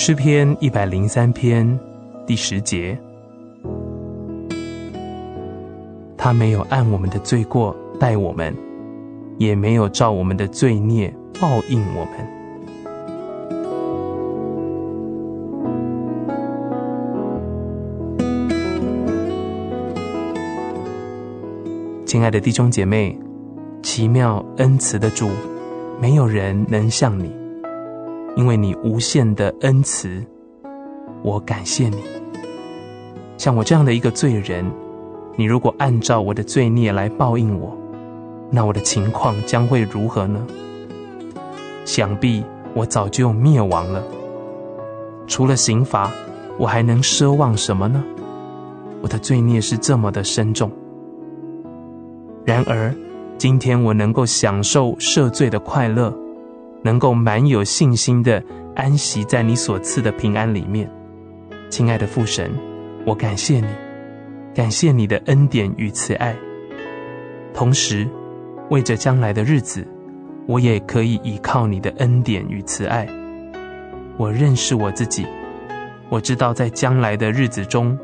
诗篇一百零三篇第十节，他没有按我们的罪过待我们，也没有照我们的罪孽报应我们。亲爱的弟兄姐妹，奇妙恩慈的主，没有人能像你，因为你无限的恩慈，我感谢你。像我这样的一个罪人，你如果按照我的罪孽来报应我，那我的情况将会如何呢？想必我早就灭亡了。除了刑罚，我还能奢望什么呢？我的罪孽是这么的深重。然而，今天我能够享受赦罪的快乐，能够满有信心的安息在你所赐的平安里面。亲爱的父神，我感谢你，感谢你的恩典与慈爱。同时，为着将来的日子，我也可以依靠你的恩典与慈爱。我认识我自己，我知道在将来的日子中，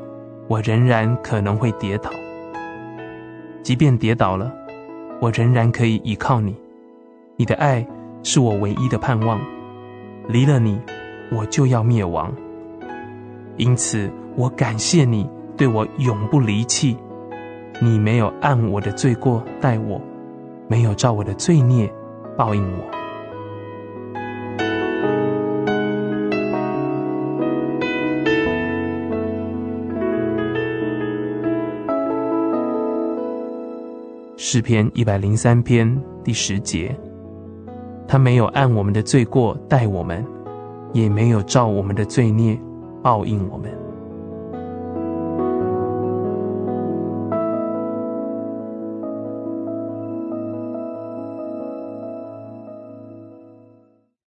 我仍然可能会跌倒。即便跌倒了，我仍然可以依靠你。你的爱是我唯一的盼望，离了你，我就要灭亡。因此，我感谢你对我永不离弃。你没有按我的罪过待我，没有照我的罪孽报应我。诗篇一百零三篇第十节，他没有按我们的罪过待我们，也没有照我们的罪孽报应我们。